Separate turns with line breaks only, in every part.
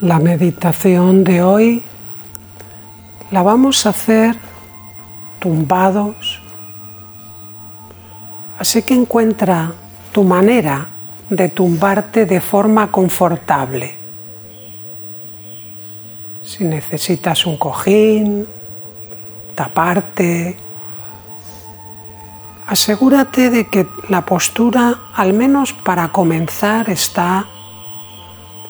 La meditación de hoy la vamos a hacer tumbados, así que encuentra tu manera de tumbarte de forma confortable. Si necesitas un cojín, taparte, asegúrate de que la postura, al menos para comenzar, está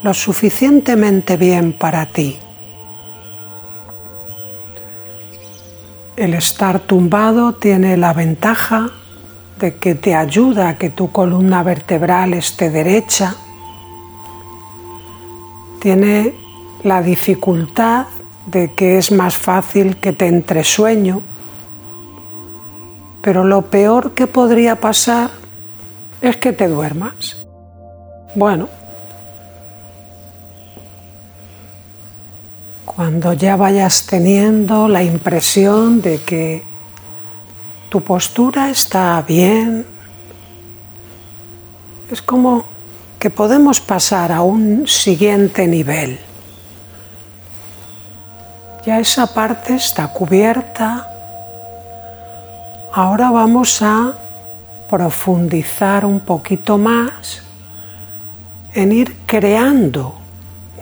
lo suficientemente bien para ti. El estar tumbado tiene la ventaja de que te ayuda a que tu columna vertebral esté derecha. Tiene la dificultad de que es más fácil que te entre sueño. Pero lo peor que podría pasar es que te duermas. Bueno, Cuando ya vayas teniendo la impresión de que tu postura está bien, es como que podemos pasar a un siguiente nivel. Ya esa parte está cubierta. Ahora vamos a profundizar un poquito más en ir creando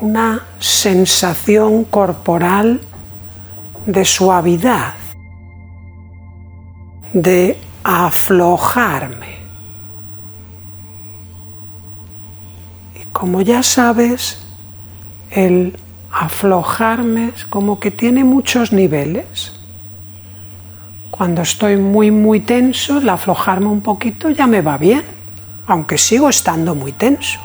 una sensación corporal de suavidad, de aflojarme. Y como ya sabes, el aflojarme es como que tiene muchos niveles. Cuando estoy muy, muy tenso, el aflojarme un poquito ya me va bien, aunque sigo estando muy tenso.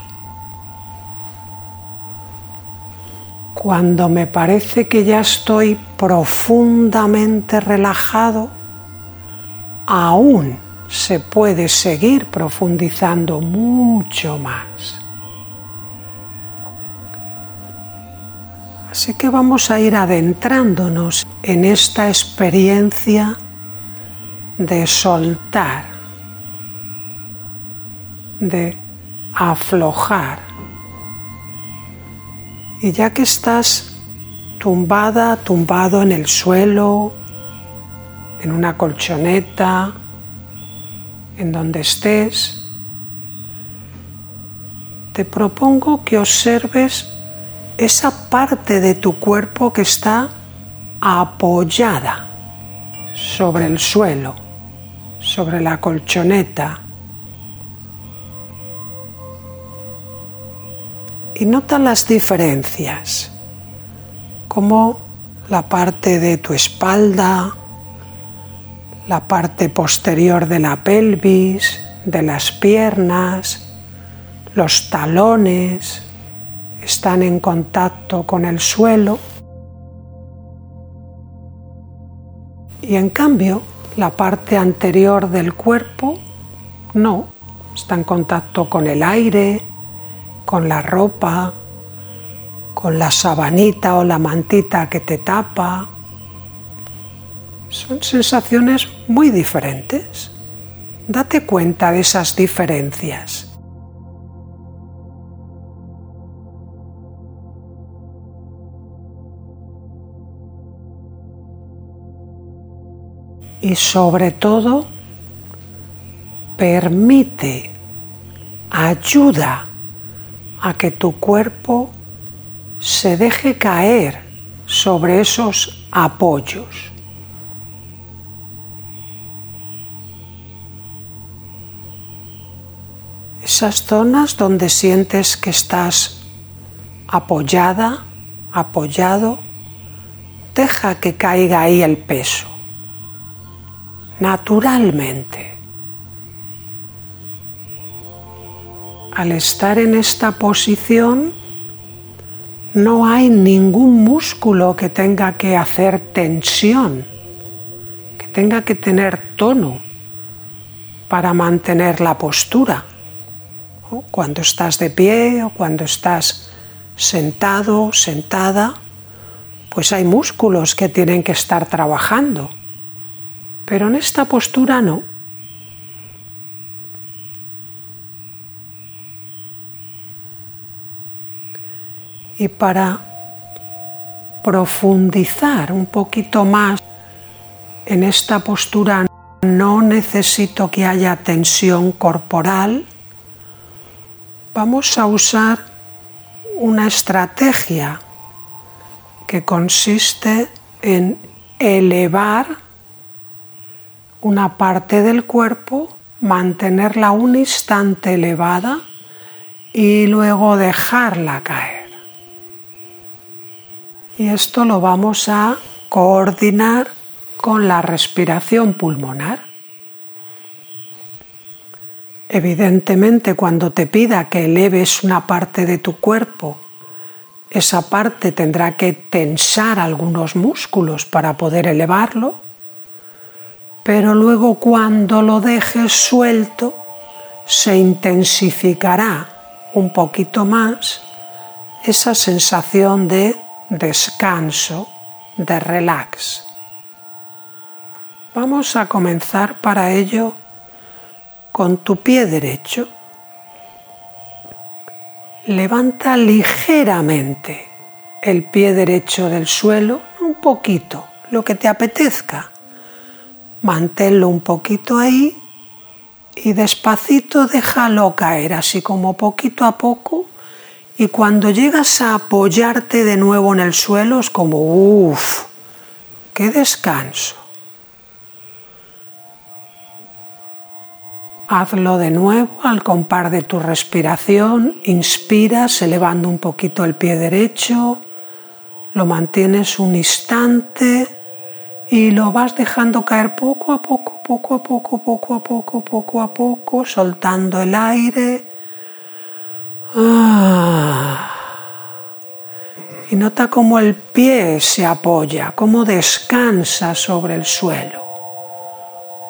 Cuando me parece que ya estoy profundamente relajado, aún se puede seguir profundizando mucho más. Así que vamos a ir adentrándonos en esta experiencia de soltar, de aflojar. Y ya que estás tumbada, tumbado en el suelo, en una colchoneta, en donde estés, te propongo que observes esa parte de tu cuerpo que está apoyada sobre el suelo, sobre la colchoneta, y nota las diferencias, como la parte de tu espalda, la parte posterior de la pelvis, de las piernas, los talones están en contacto con el suelo. Y en cambio la parte anterior del cuerpo no, está en contacto con el aire, con la ropa, con la sabanita o la mantita que te tapa. Son sensaciones muy diferentes. Date cuenta de esas diferencias. Y sobre todo, permite, ayuda a que tu cuerpo se deje caer sobre esos apoyos. Esas zonas donde sientes que estás apoyada, apoyado, deja que caiga ahí el peso, naturalmente. Al estar en esta posición no hay ningún músculo que tenga que hacer tensión, que tenga que tener tono para mantener la postura. Cuando estás de pie o cuando estás sentado, sentada, pues hay músculos que tienen que estar trabajando. Pero en esta postura no. Y para profundizar un poquito más en esta postura, no necesito que haya tensión corporal, vamos a usar una estrategia que consiste en elevar una parte del cuerpo, mantenerla un instante elevada y luego dejarla caer. Y esto lo vamos a coordinar con la respiración pulmonar. Evidentemente, cuando te pida que eleves una parte de tu cuerpo, esa parte tendrá que tensar algunos músculos para poder elevarlo, pero luego cuando lo dejes suelto, se intensificará un poquito más esa sensación de descanso, de relax. Vamos a comenzar para ello con tu pie derecho. Levanta ligeramente el pie derecho del suelo, un poquito, lo que te apetezca. Manténlo un poquito ahí y despacito déjalo caer, así como poquito a poco. Y cuando llegas a apoyarte de nuevo en el suelo es como, uff, qué descanso. Hazlo de nuevo al compar de tu respiración. Inspiras elevando un poquito el pie derecho, lo mantienes un instante y lo vas dejando caer poco a poco, poco a poco, poco a poco, poco a poco, soltando el aire. Ah. Y nota cómo el pie se apoya, cómo descansa sobre el suelo.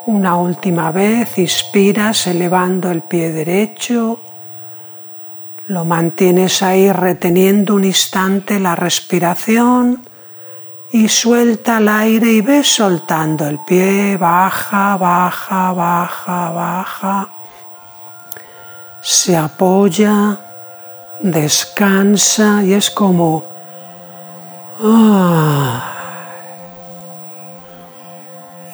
Una última vez inspiras elevando el pie derecho, lo mantienes ahí reteniendo un instante la respiración y suelta el aire y ves soltando el pie, baja, baja, baja, baja, se apoya, descansa y es como... Ah,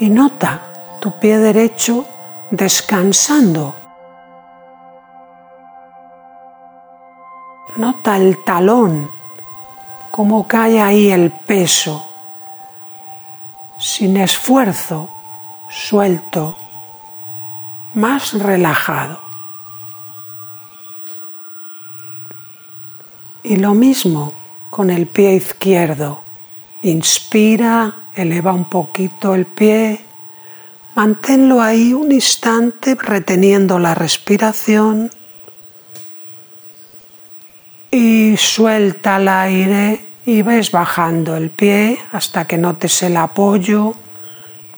y nota tu pie derecho descansando. Nota el talón, cómo cae ahí el peso, sin esfuerzo, suelto, más relajado. Y lo mismo con el pie izquierdo. Inspira, eleva un poquito el pie, Manténlo ahí un instante reteniendo la respiración. Y suelta el aire y ves bajando el pie hasta que notes el apoyo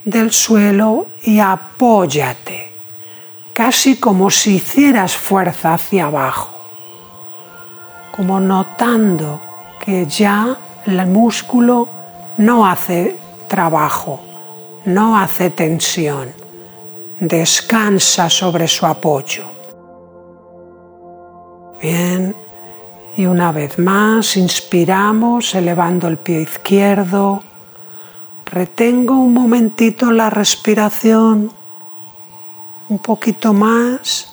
del suelo y apóyate, casi como si hicieras fuerza hacia abajo, como notando que ya el músculo no hace trabajo no hace tensión, descansa sobre su apoyo. Bien, y una vez más inspiramos elevando el pie izquierdo, retengo un momentito la respiración, un poquito más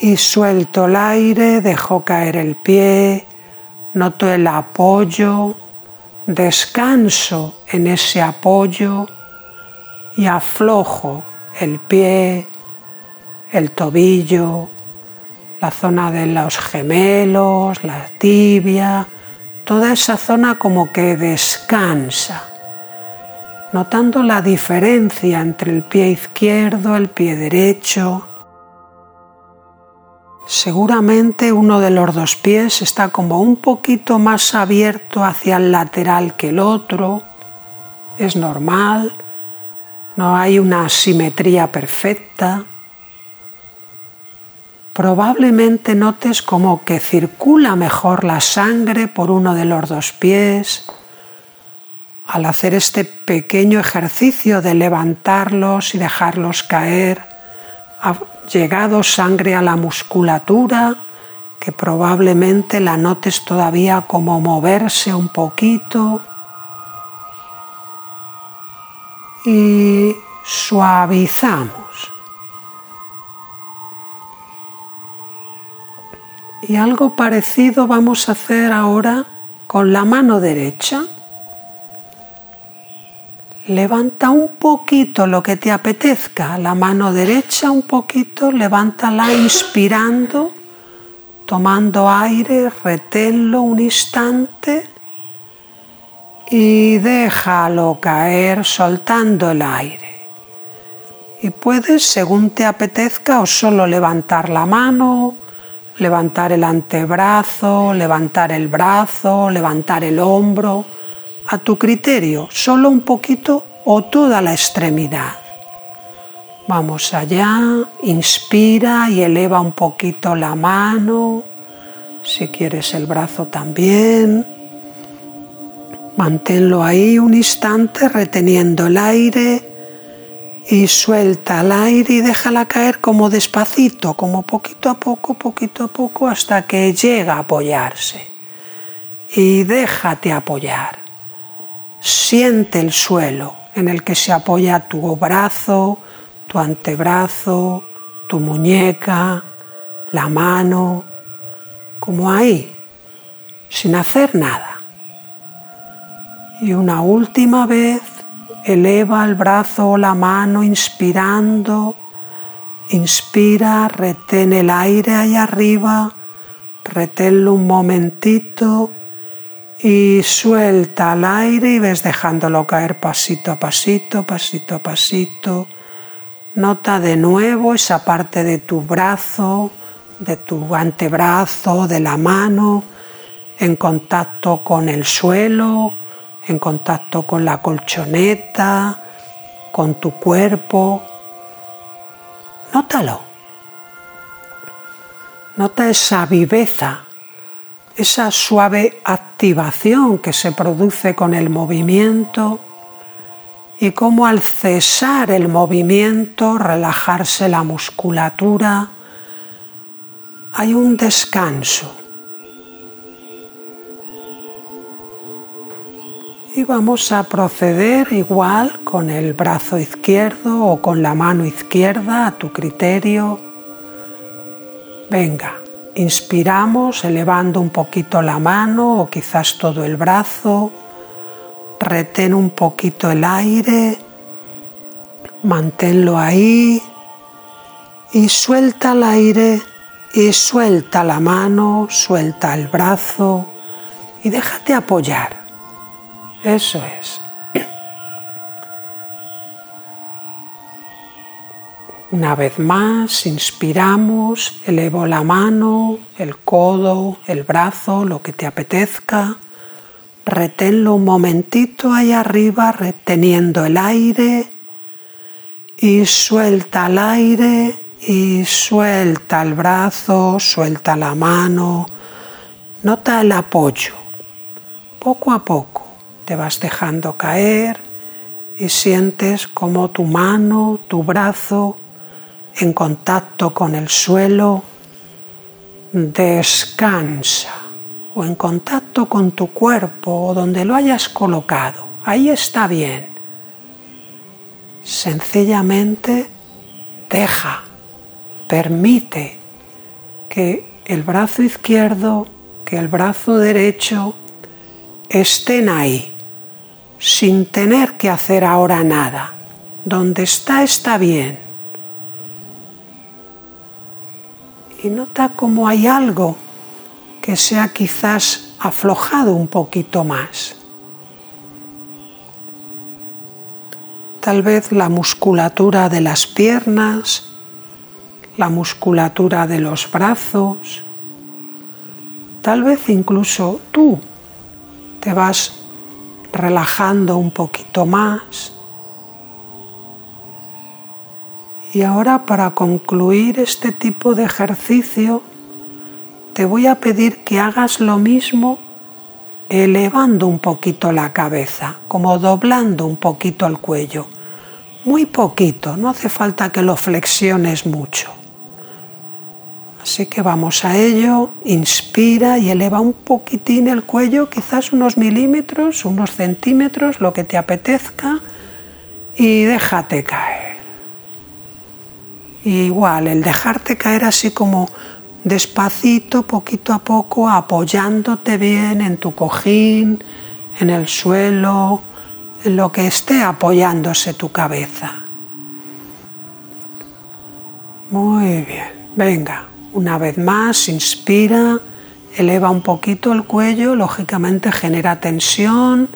y suelto el aire, dejo caer el pie, noto el apoyo, descanso en ese apoyo y aflojo el pie, el tobillo, la zona de los gemelos, la tibia, toda esa zona como que descansa, notando la diferencia entre el pie izquierdo, el pie derecho. Seguramente uno de los dos pies está como un poquito más abierto hacia el lateral que el otro. Es normal no hay una simetría perfecta. Probablemente notes como que circula mejor la sangre por uno de los dos pies. Al hacer este pequeño ejercicio de levantarlos y dejarlos caer, llegado sangre a la musculatura que probablemente la notes todavía como moverse un poquito y suavizamos. Y algo parecido vamos a hacer ahora con la mano derecha. Levanta un poquito lo que te apetezca, la mano derecha un poquito, levántala inspirando, tomando aire, reténlo un instante y déjalo caer soltando el aire. Y puedes, según te apetezca, o solo levantar la mano, levantar el antebrazo, levantar el brazo, levantar el hombro, a tu criterio, solo un poquito o toda la extremidad. Vamos allá, inspira y eleva un poquito la mano, si quieres el brazo también Manténlo ahí un instante reteniendo el aire y suelta el aire y déjala caer como despacito, como poquito a poco, poquito a poco, hasta que llega a apoyarse. Y déjate apoyar. Siente el suelo en el que se apoya tu brazo, tu antebrazo, tu muñeca, la mano, como ahí, sin hacer nada. Y una última vez eleva el brazo o la mano inspirando. Inspira, retén el aire ahí arriba, reténlo un momentito y suelta el aire y ves dejándolo caer pasito a pasito, pasito a pasito. Nota de nuevo esa parte de tu brazo, de tu antebrazo, de la mano, en contacto con el suelo, en contacto con la colchoneta, con tu cuerpo. Nótalo. Nota esa viveza, esa suave activación que se produce con el movimiento y cómo al cesar el movimiento, relajarse la musculatura, hay un descanso Y vamos a proceder igual con el brazo izquierdo o con la mano izquierda a tu criterio. Venga, inspiramos elevando un poquito la mano o quizás todo el brazo. Retén un poquito el aire. Manténlo ahí. Y suelta el aire y suelta la mano, suelta el brazo y déjate apoyar. Eso es. Una vez más, inspiramos, elevo la mano, el codo, el brazo, lo que te apetezca. Reténlo un momentito ahí arriba, reteniendo el aire. Y suelta el aire y suelta el brazo, suelta la mano. Nota el apoyo, poco a poco te vas dejando caer y sientes como tu mano, tu brazo, en contacto con el suelo, descansa o en contacto con tu cuerpo o donde lo hayas colocado. Ahí está bien. Sencillamente deja, permite que el brazo izquierdo, que el brazo derecho estén ahí sin tener que hacer ahora nada. Donde está está bien. Y nota como hay algo que se ha quizás aflojado un poquito más. Tal vez la musculatura de las piernas, la musculatura de los brazos, tal vez incluso tú te vas relajando un poquito más. Y ahora para concluir este tipo de ejercicio, te voy a pedir que hagas lo mismo elevando un poquito la cabeza, como doblando un poquito el cuello. Muy poquito, no hace falta que lo flexiones mucho. Así que vamos a ello, inspira y eleva un poquitín el cuello, quizás unos milímetros, unos centímetros, lo que te apetezca, y déjate caer. Igual, el dejarte caer así como despacito, poquito a poco, apoyándote bien en tu cojín, en el suelo, en lo que esté apoyándose tu cabeza. Muy bien, venga, una vez más, inspira, eleva un poquito el cuello, lógicamente genera tensión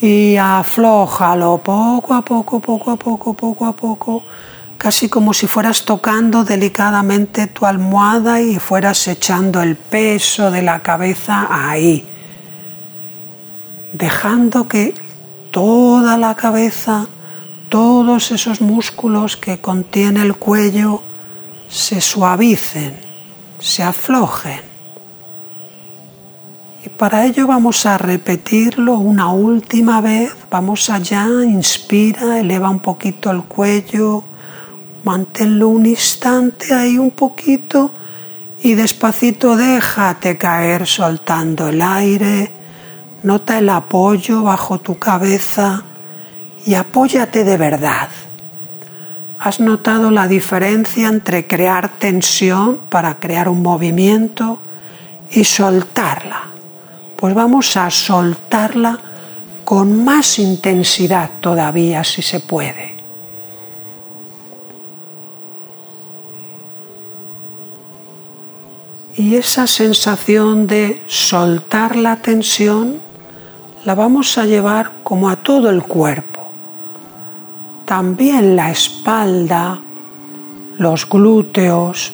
y aflójalo poco a poco, poco a poco, poco a poco, casi como si fueras tocando delicadamente tu almohada y fueras echando el peso de la cabeza ahí, dejando que toda la cabeza, todos esos músculos que contiene el cuello se suavicen, se aflojen. Y para ello vamos a repetirlo una última vez. Vamos allá, inspira, eleva un poquito el cuello, manténlo un instante ahí un poquito y despacito déjate caer soltando el aire Nota el apoyo bajo tu cabeza y apóyate de verdad. ¿Has notado la diferencia entre crear tensión para crear un movimiento y soltarla? Pues vamos a soltarla con más intensidad todavía si se puede. Y esa sensación de soltar la tensión la vamos a llevar como a todo el cuerpo. También la espalda, los glúteos,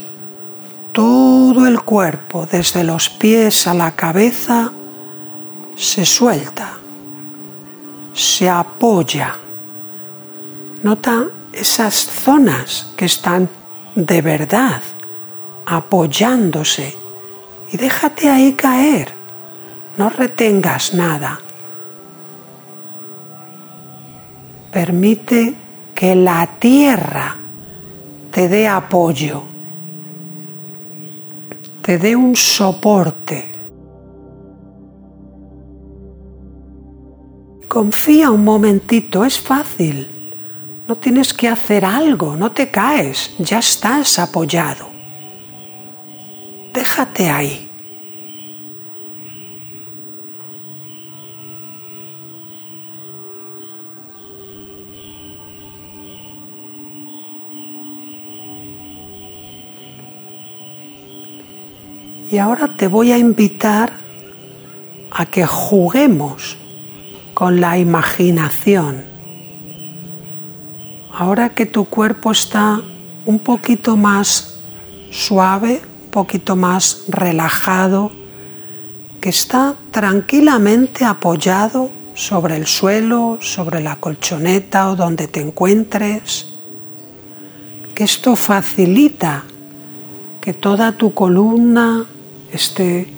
todo el cuerpo, desde los pies a la cabeza, se suelta, se apoya. Nota esas zonas que están de verdad apoyándose y déjate ahí caer. No retengas nada. Permite que la tierra te dé apoyo, te dé un soporte. Confía un momentito, es fácil. No tienes que hacer algo, no te caes, ya estás apoyado. Déjate ahí. Y ahora te voy a invitar a que juguemos con la imaginación. Ahora que tu cuerpo está un poquito más suave, poquito más relajado, que está tranquilamente apoyado sobre el suelo, sobre la colchoneta o donde te encuentres, que esto facilita que toda tu columna esté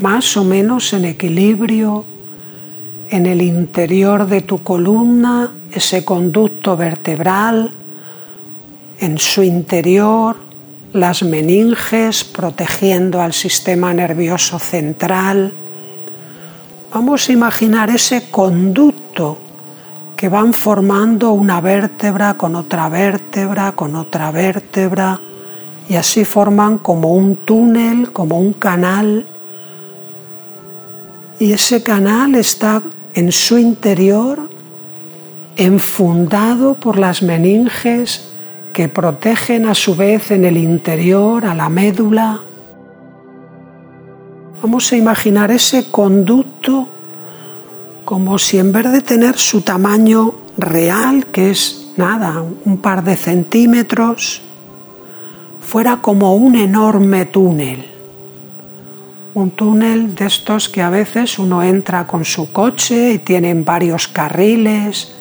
más o menos en equilibrio en el interior de tu columna, ese conducto vertebral, en su interior, las meninges protegiendo al sistema nervioso central. Vamos a imaginar ese conducto que van formando una vértebra con otra vértebra, con otra vértebra, y así forman como un túnel, como un canal. Y ese canal está en su interior enfundado por las meninges que protegen a su vez en el interior a la médula. Vamos a imaginar ese conducto como si en vez de tener su tamaño real, que es nada, un par de centímetros, fuera como un enorme túnel. Un túnel de estos que a veces uno entra con su coche y tienen varios carriles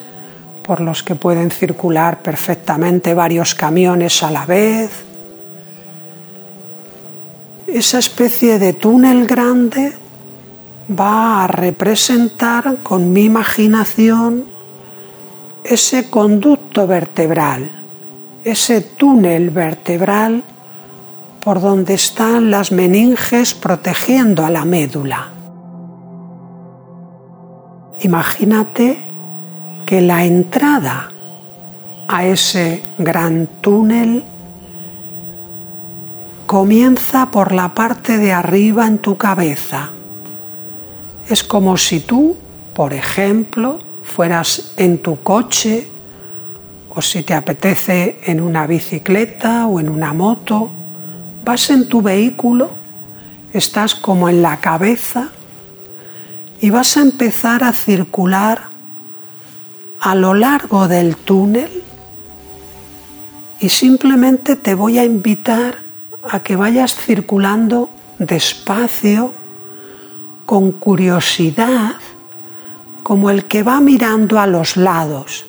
por los que pueden circular perfectamente varios camiones a la vez. Esa especie de túnel grande va a representar con mi imaginación ese conducto vertebral ese túnel vertebral por donde están las meninges protegiendo a la médula. Imagínate que la entrada a ese gran túnel comienza por la parte de arriba en tu cabeza. Es como si tú, por ejemplo, fueras en tu coche o si te apetece en una bicicleta o en una moto, vas en tu vehículo, estás como en la cabeza y vas a empezar a circular a lo largo del túnel y simplemente te voy a invitar a que vayas circulando despacio, con curiosidad, como el que va mirando a los lados.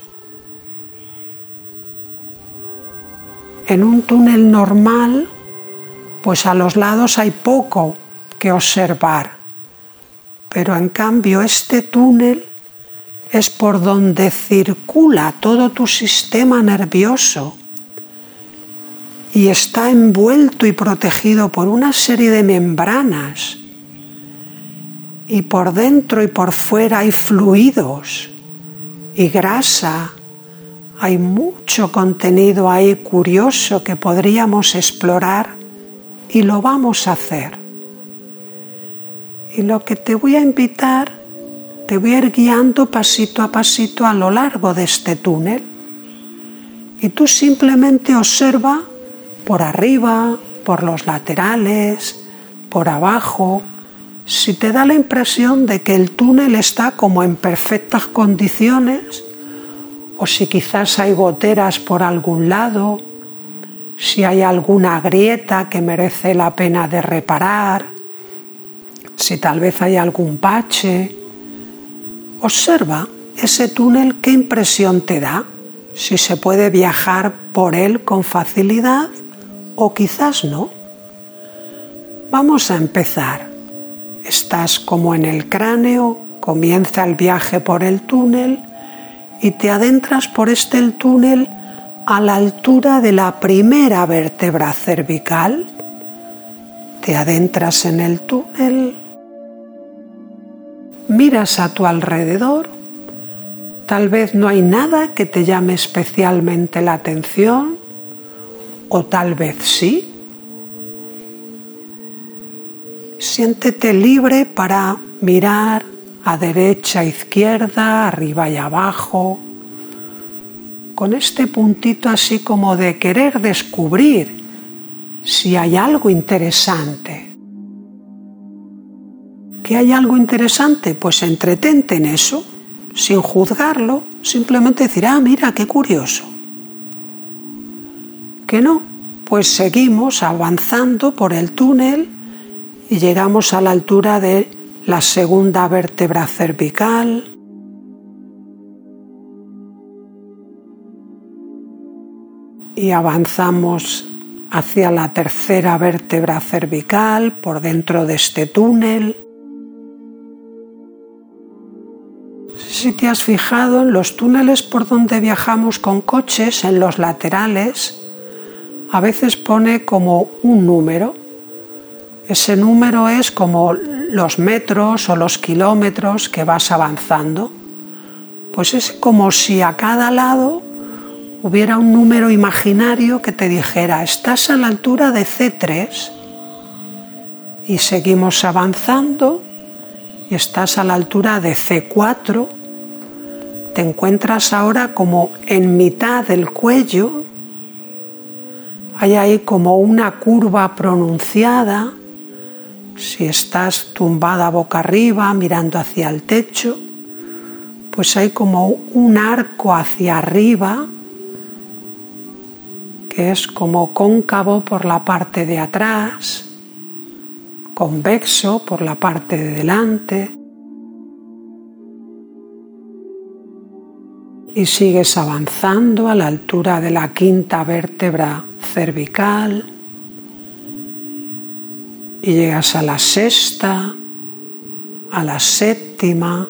En un túnel normal, pues a los lados hay poco que observar, pero en cambio este túnel es por donde circula todo tu sistema nervioso y está envuelto y protegido por una serie de membranas y por dentro y por fuera hay fluidos y grasa. Hay mucho contenido ahí curioso que podríamos explorar y lo vamos a hacer. Y lo que te voy a invitar, te voy a ir guiando pasito a pasito a lo largo de este túnel. Y tú simplemente observa por arriba, por los laterales, por abajo, si te da la impresión de que el túnel está como en perfectas condiciones, o si quizás hay goteras por algún lado, si hay alguna grieta que merece la pena de reparar, si tal vez hay algún bache. Observa ese túnel, qué impresión te da, si se puede viajar por él con facilidad o quizás no. Vamos a empezar. Estás como en el cráneo, comienza el viaje por el túnel y te adentras por este túnel a la altura de la primera vértebra cervical. Te adentras en el túnel, miras a tu alrededor, tal vez no hay nada que te llame especialmente la atención, o tal vez sí. Siéntete libre para mirar a derecha, izquierda, arriba y abajo, con este puntito así como de querer descubrir si hay algo interesante. ¿Que hay algo interesante? Pues entretente en eso, sin juzgarlo, simplemente decir, ah, mira, qué curioso que no, pues seguimos avanzando por el túnel y llegamos a la altura de la segunda vértebra cervical. Y avanzamos hacia la tercera vértebra cervical por dentro de este túnel. Si te has fijado en los túneles por donde viajamos con coches, en los laterales, a veces pone como un número. Ese número es como los metros o los kilómetros que vas avanzando. Pues es como si a cada lado hubiera un número imaginario que te dijera, estás a la altura de C3 y seguimos avanzando y estás a la altura de C4, te encuentras ahora como en mitad del cuello hay ahí como una curva pronunciada. Si estás tumbada boca arriba mirando hacia el techo, pues hay como un arco hacia arriba que es como cóncavo por la parte de atrás, convexo por la parte de delante. Y sigues avanzando a la altura de la quinta vértebra cervical y llegas a la sexta, a la séptima.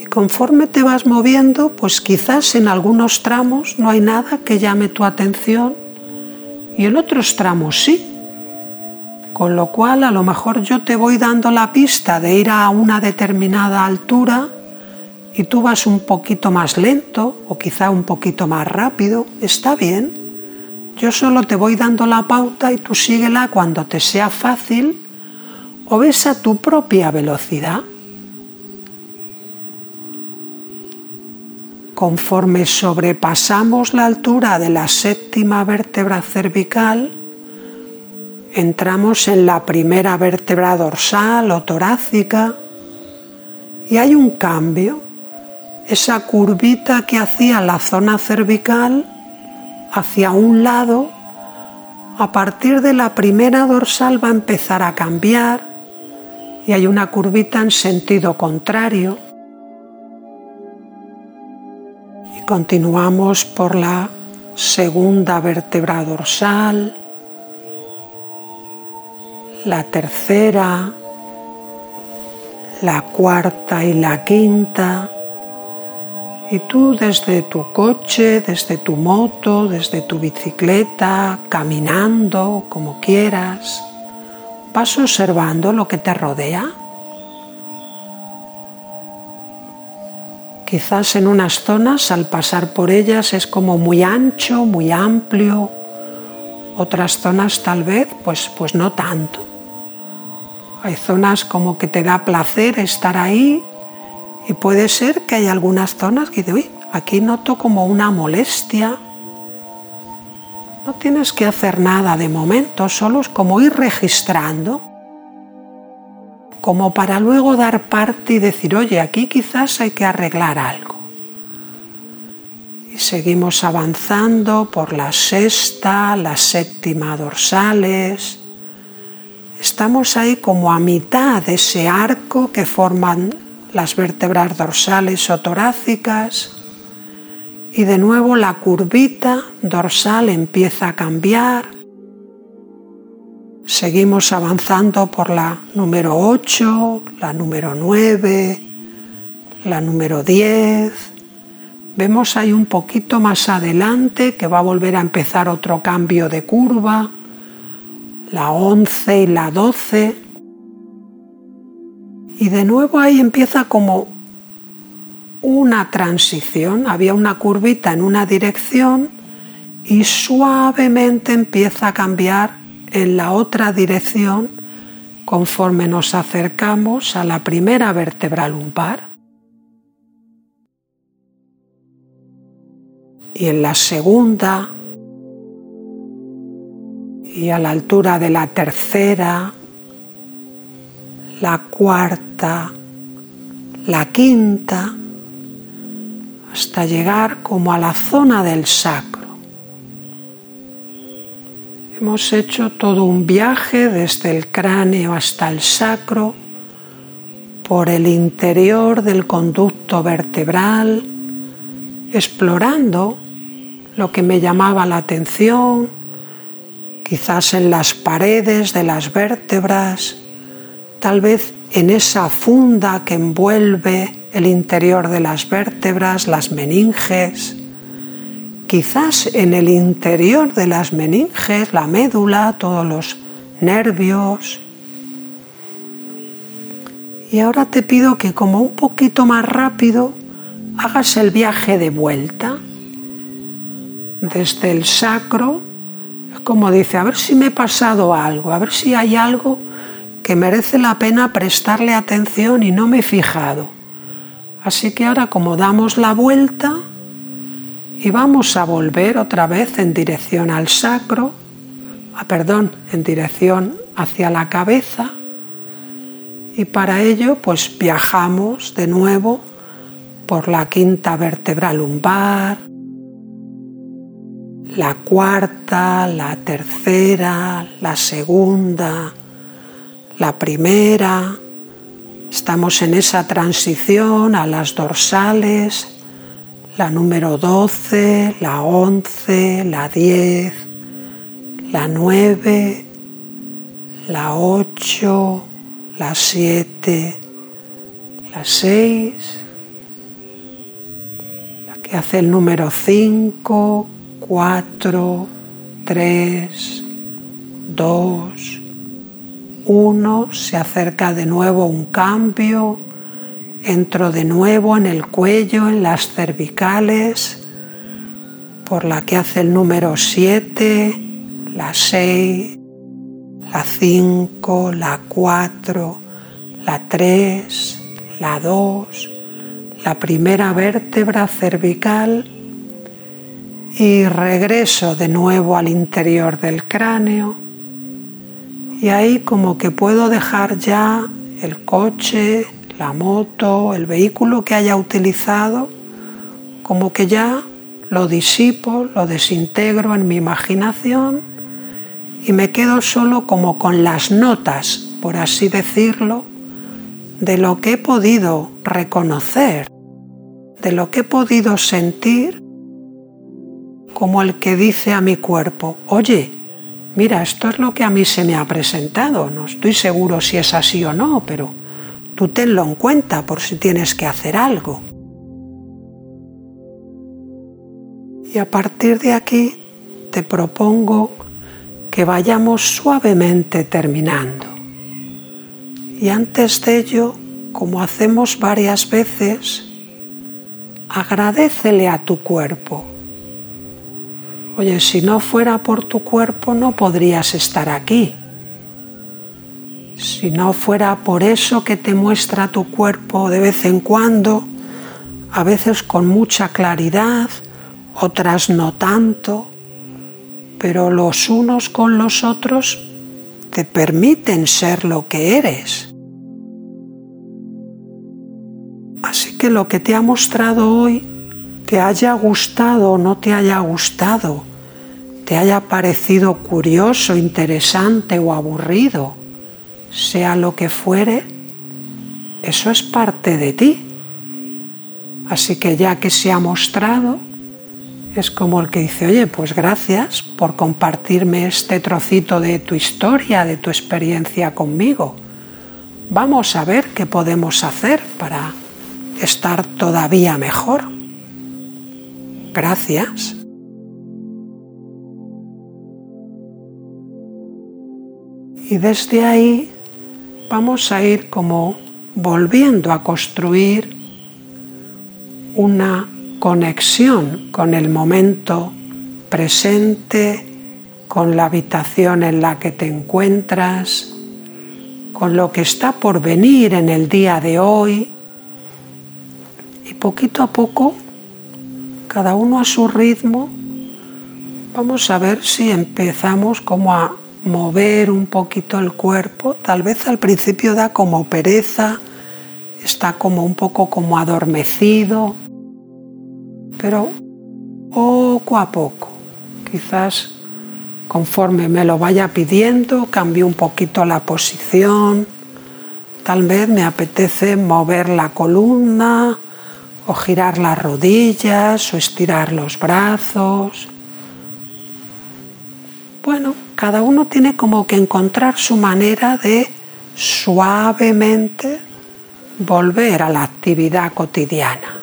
Y conforme te vas moviendo, pues quizás en algunos tramos no hay nada que llame tu atención y en otros tramos sí. Con lo cual a lo mejor yo te voy dando la pista de ir a una determinada altura y tú vas un poquito más lento o quizá un poquito más rápido. Está bien. Yo solo te voy dando la pauta y tú síguela cuando te sea fácil o ves a tu propia velocidad. Conforme sobrepasamos la altura de la séptima vértebra cervical, entramos en la primera vértebra dorsal o torácica y hay un cambio. Esa curvita que hacía la zona cervical hacia un lado, a partir de la primera dorsal va a empezar a cambiar y hay una curvita en sentido contrario. Y continuamos por la segunda vértebra dorsal, la tercera, la cuarta y la quinta. Y tú desde tu coche, desde tu moto, desde tu bicicleta, caminando, como quieras, vas observando lo que te rodea. Quizás en unas zonas al pasar por ellas es como muy ancho, muy amplio, otras zonas tal vez pues, pues no tanto. Hay zonas como que te da placer estar ahí y puede ser que hay algunas zonas que uy, aquí noto como una molestia. No tienes que hacer nada de momento, solo es como ir registrando, como para luego dar parte y decir, oye, aquí quizás hay que arreglar algo. Y seguimos avanzando por la sexta, la séptima dorsales, Estamos ahí como a mitad de ese arco que forman las vértebras dorsales o torácicas y de nuevo la curvita dorsal empieza a cambiar. Seguimos avanzando por la número 8, la número 9, la número 10. Vemos ahí un poquito más adelante que va a volver a empezar otro cambio de curva la 11 y la 12. Y de nuevo ahí empieza como una transición. Había una curvita en una dirección y suavemente empieza a cambiar en la otra dirección conforme nos acercamos a la primera vértebra lumbar. Y en la segunda, y a la altura de la tercera, la cuarta, la quinta, hasta llegar como a la zona del sacro. Hemos hecho todo un viaje desde el cráneo hasta el sacro, por el interior del conducto vertebral, explorando lo que me llamaba la atención, quizás en las paredes de las vértebras, tal vez en esa funda que envuelve el interior de las vértebras, las meninges, quizás en el interior de las meninges, la médula, todos los nervios. Y ahora te pido que como un poquito más rápido hagas el viaje de vuelta desde el sacro como dice, a ver si me he pasado algo, a ver si hay algo merece la pena prestarle atención y no me he fijado. Así que ahora como damos la vuelta y vamos a volver otra vez en dirección al sacro, ah, perdón, en dirección hacia la cabeza y para ello pues viajamos de nuevo por la quinta vértebra lumbar, la cuarta, la tercera, la segunda, la primera. Estamos en esa transición a las dorsales, la número 12, la 11, la 10, la 9, la 8, la 7, la 6, la que hace el número 5, 4, 3, 2, 1. Se acerca de nuevo un cambio. Entro de nuevo en el cuello, en las cervicales, por la que hace el número 7, la 6, la 5, la 4, la 3, la 2, la primera vértebra cervical y regreso de nuevo al interior del cráneo y ahí como que puedo dejar ya el coche, la moto, el vehículo que haya utilizado, como que ya lo disipo, lo desintegro en mi imaginación y me quedo solo como con las notas, por así decirlo, de lo que he podido reconocer, de lo que he podido sentir, como el que dice a mi cuerpo, oye, mira, esto es lo que a mí se me ha presentado, no estoy seguro si es así o no, pero tú tenlo en cuenta por si tienes que hacer algo. Y a partir de aquí te propongo que vayamos suavemente terminando. Y antes de ello, como hacemos varias veces, agradecele a tu cuerpo. Oye, si no fuera por tu cuerpo no podrías estar aquí. Si no fuera por eso que te muestra tu cuerpo de vez en cuando, a veces con mucha claridad, otras no tanto, pero los unos con los otros te permiten ser lo que eres. Así que lo que te ha mostrado hoy, te haya gustado o no te haya gustado, te haya parecido curioso, interesante o aburrido, sea lo que fuere, eso es parte de ti. Así que ya que se ha mostrado, es como el que dice, oye, pues gracias por compartirme este trocito de tu historia, de tu experiencia conmigo. Vamos a ver qué podemos hacer para estar todavía mejor. Gracias. Y desde ahí vamos a ir como volviendo a construir una conexión con el momento presente, con la habitación en la que te encuentras, con lo que está por venir en el día de hoy. Y poquito a poco, cada uno a su ritmo, vamos a ver si empezamos como a mover un poquito el cuerpo. Tal vez al principio da como pereza, está como un poco como adormecido pero poco a poco, quizás conforme me lo vaya pidiendo, cambio un poquito la posición, tal vez me apetece mover la columna o girar las rodillas o estirar los brazos. Bueno, cada uno tiene como que encontrar su manera de suavemente volver a la actividad cotidiana.